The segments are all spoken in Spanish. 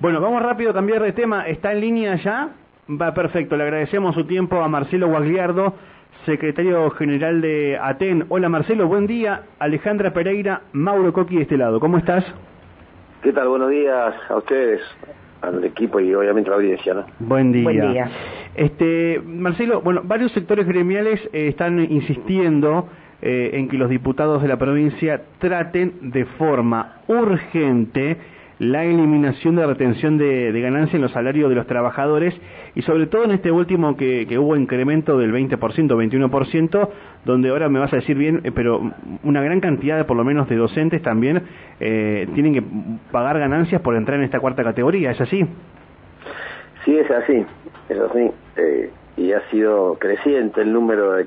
Bueno, vamos rápido a cambiar de tema. ¿Está en línea ya? Va perfecto. Le agradecemos su tiempo a Marcelo Guagliardo, secretario general de ATEN. Hola Marcelo, buen día. Alejandra Pereira, Mauro Coqui de este lado. ¿Cómo estás? ¿Qué tal? Buenos días a ustedes, al equipo y obviamente a la audiencia. ¿no? Buen día. Buen día. Este, Marcelo, bueno, varios sectores gremiales eh, están insistiendo eh, en que los diputados de la provincia traten de forma urgente la eliminación de retención de, de ganancia en los salarios de los trabajadores y sobre todo en este último que, hubo incremento del 20%, 21%, donde ahora me vas a decir bien, eh, pero una gran cantidad de por lo menos de docentes también eh, tienen que pagar ganancias por entrar en esta cuarta categoría, ¿es así? Sí, es así, es así. Eh, y ha sido creciente el número de,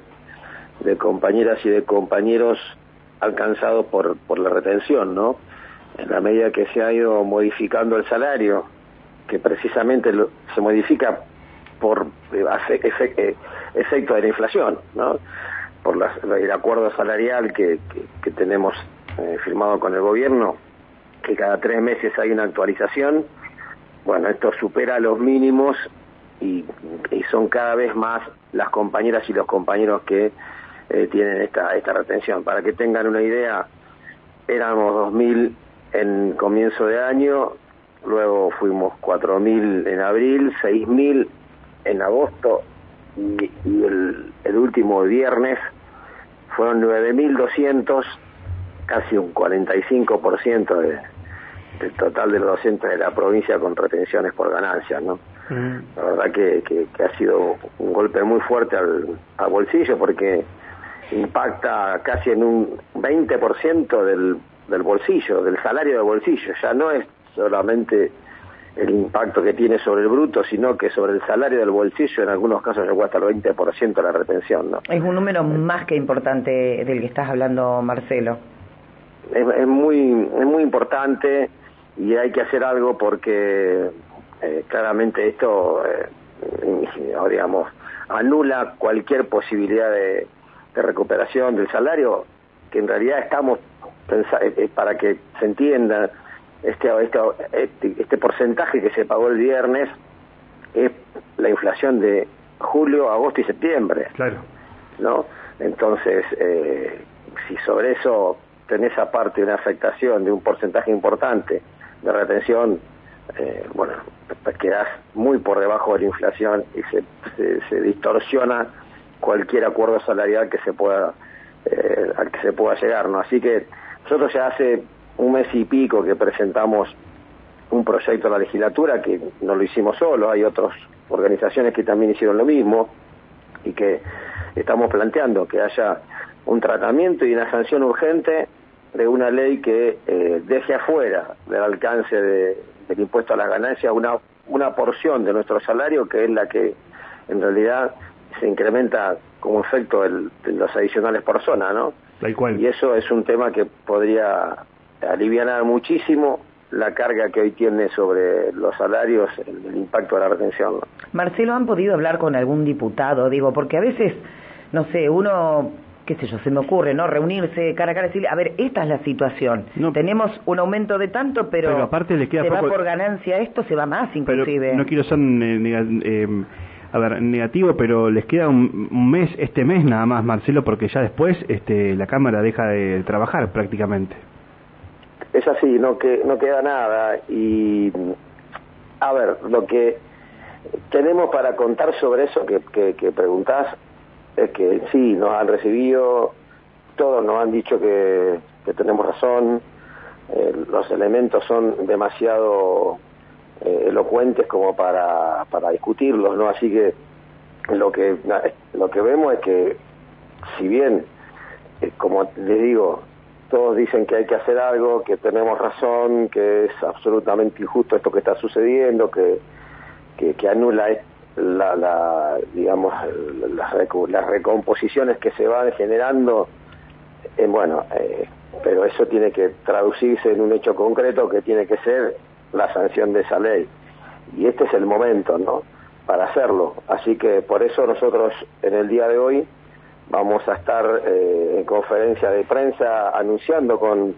de compañeras y de compañeros alcanzados por, por la retención, ¿no? En la medida que se ha ido modificando el salario, que precisamente se modifica por eh, eh, efecto de la inflación, ¿no? por el acuerdo salarial que, que, tenemos eh, firmado con el gobierno, que cada tres meses hay una actualización, bueno, esto supera los mínimos y, son cada vez más las compañeras y los compañeros que tienen esta, esta retención. Para que tengan una idea, éramos 2.000 en comienzo de año, luego fuimos 4.000 en abril, 6.000 en agosto y, y el, el, último viernes fueron 9.200, casi un 45% de, del total de los docentes de la provincia con retenciones por ganancias, ¿no? Mm. La verdad que, que, que, ha sido un golpe muy fuerte al, al bolsillo porque impacta casi en un 20% del del bolsillo, del salario del bolsillo, ya no es solamente el impacto que tiene sobre el bruto, sino que sobre el salario del bolsillo en algunos casos llegó hasta el 20% la retención. ¿no? Es un número más que importante del que estás hablando, Marcelo. Es, es muy, es muy importante y hay que hacer algo porque eh, claramente esto, eh, digamos, anula cualquier posibilidad de, de recuperación del salario, que en realidad estamos para que se entienda este, este, este, este porcentaje que se pagó el viernes es la inflación de julio, agosto y septiembre. Claro. ¿No? Entonces, eh, si sobre eso tenés aparte una afectación de un porcentaje importante de retención, eh, bueno, quedás muy por debajo de la inflación y se, se, se distorsiona cualquier acuerdo salarial que se pueda eh, al que se pueda llegar, ¿no? Así que nosotros ya hace un mes y pico que presentamos un proyecto a la legislatura que no lo hicimos solo, hay otras organizaciones que también hicieron lo mismo y que estamos planteando que haya un tratamiento y una sanción urgente de una ley que eh, deje afuera del alcance de, del impuesto a las ganancias una, una porción de nuestro salario que es la que en realidad se incrementa como efecto de los adicionales por zona, ¿no? Cual. Y eso es un tema que podría aliviar muchísimo la carga que hoy tiene sobre los salarios el, el impacto de la retención. Marcelo, ¿han podido hablar con algún diputado? Digo, porque a veces, no sé, uno qué sé yo, se me ocurre, ¿no? Reunirse cara a cara y decirle, a ver, esta es la situación. No, Tenemos un aumento de tanto, pero, pero aparte les queda se poco... va por ganancia esto, se va más inclusive. Pero no quiero ser eh, eh, a ver, negativo, pero les queda un, mes, este mes nada más, Marcelo, porque ya después este, la Cámara deja de trabajar prácticamente. Es así, no, que, no queda nada. Y, a ver, lo que tenemos para contar sobre eso que, que, preguntás es que sí, nos han recibido, todos nos han dicho que, que tenemos razón, eh, los elementos son demasiado eh, elocuentes como para, para discutirlos, ¿no? Así que lo que lo que vemos es que si bien eh, como les digo, todos dicen que hay que hacer algo, que tenemos razón, que es absolutamente injusto esto que está sucediendo, que que, que anula la, la digamos las, las recomposiciones que se van generando eh, bueno eh, pero eso tiene que traducirse en un hecho concreto que tiene que ser la sanción de esa ley. Y este es el momento, ¿no? Para hacerlo. Así que por eso nosotros en el día de hoy vamos a estar eh, en conferencia de prensa anunciando con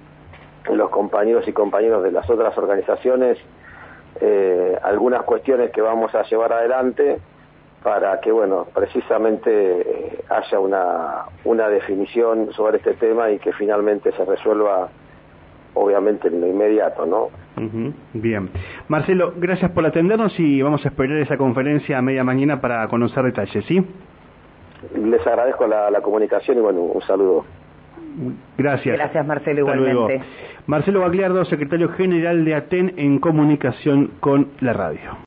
los compañeros y compañeros de las otras organizaciones eh, algunas cuestiones que vamos a llevar adelante para que, bueno, precisamente eh, haya una, una definición sobre este tema y que finalmente se resuelva, obviamente, en lo inmediato, ¿no? Bien. Marcelo, gracias por atendernos y vamos a esperar esa conferencia a media mañana para conocer detalles, ¿sí? Les agradezco la, comunicación y, bueno, un saludo. Gracias. Gracias, Marcelo, igualmente. Marcelo Bagliardo, secretario general de ATEN en comunicación con la radio.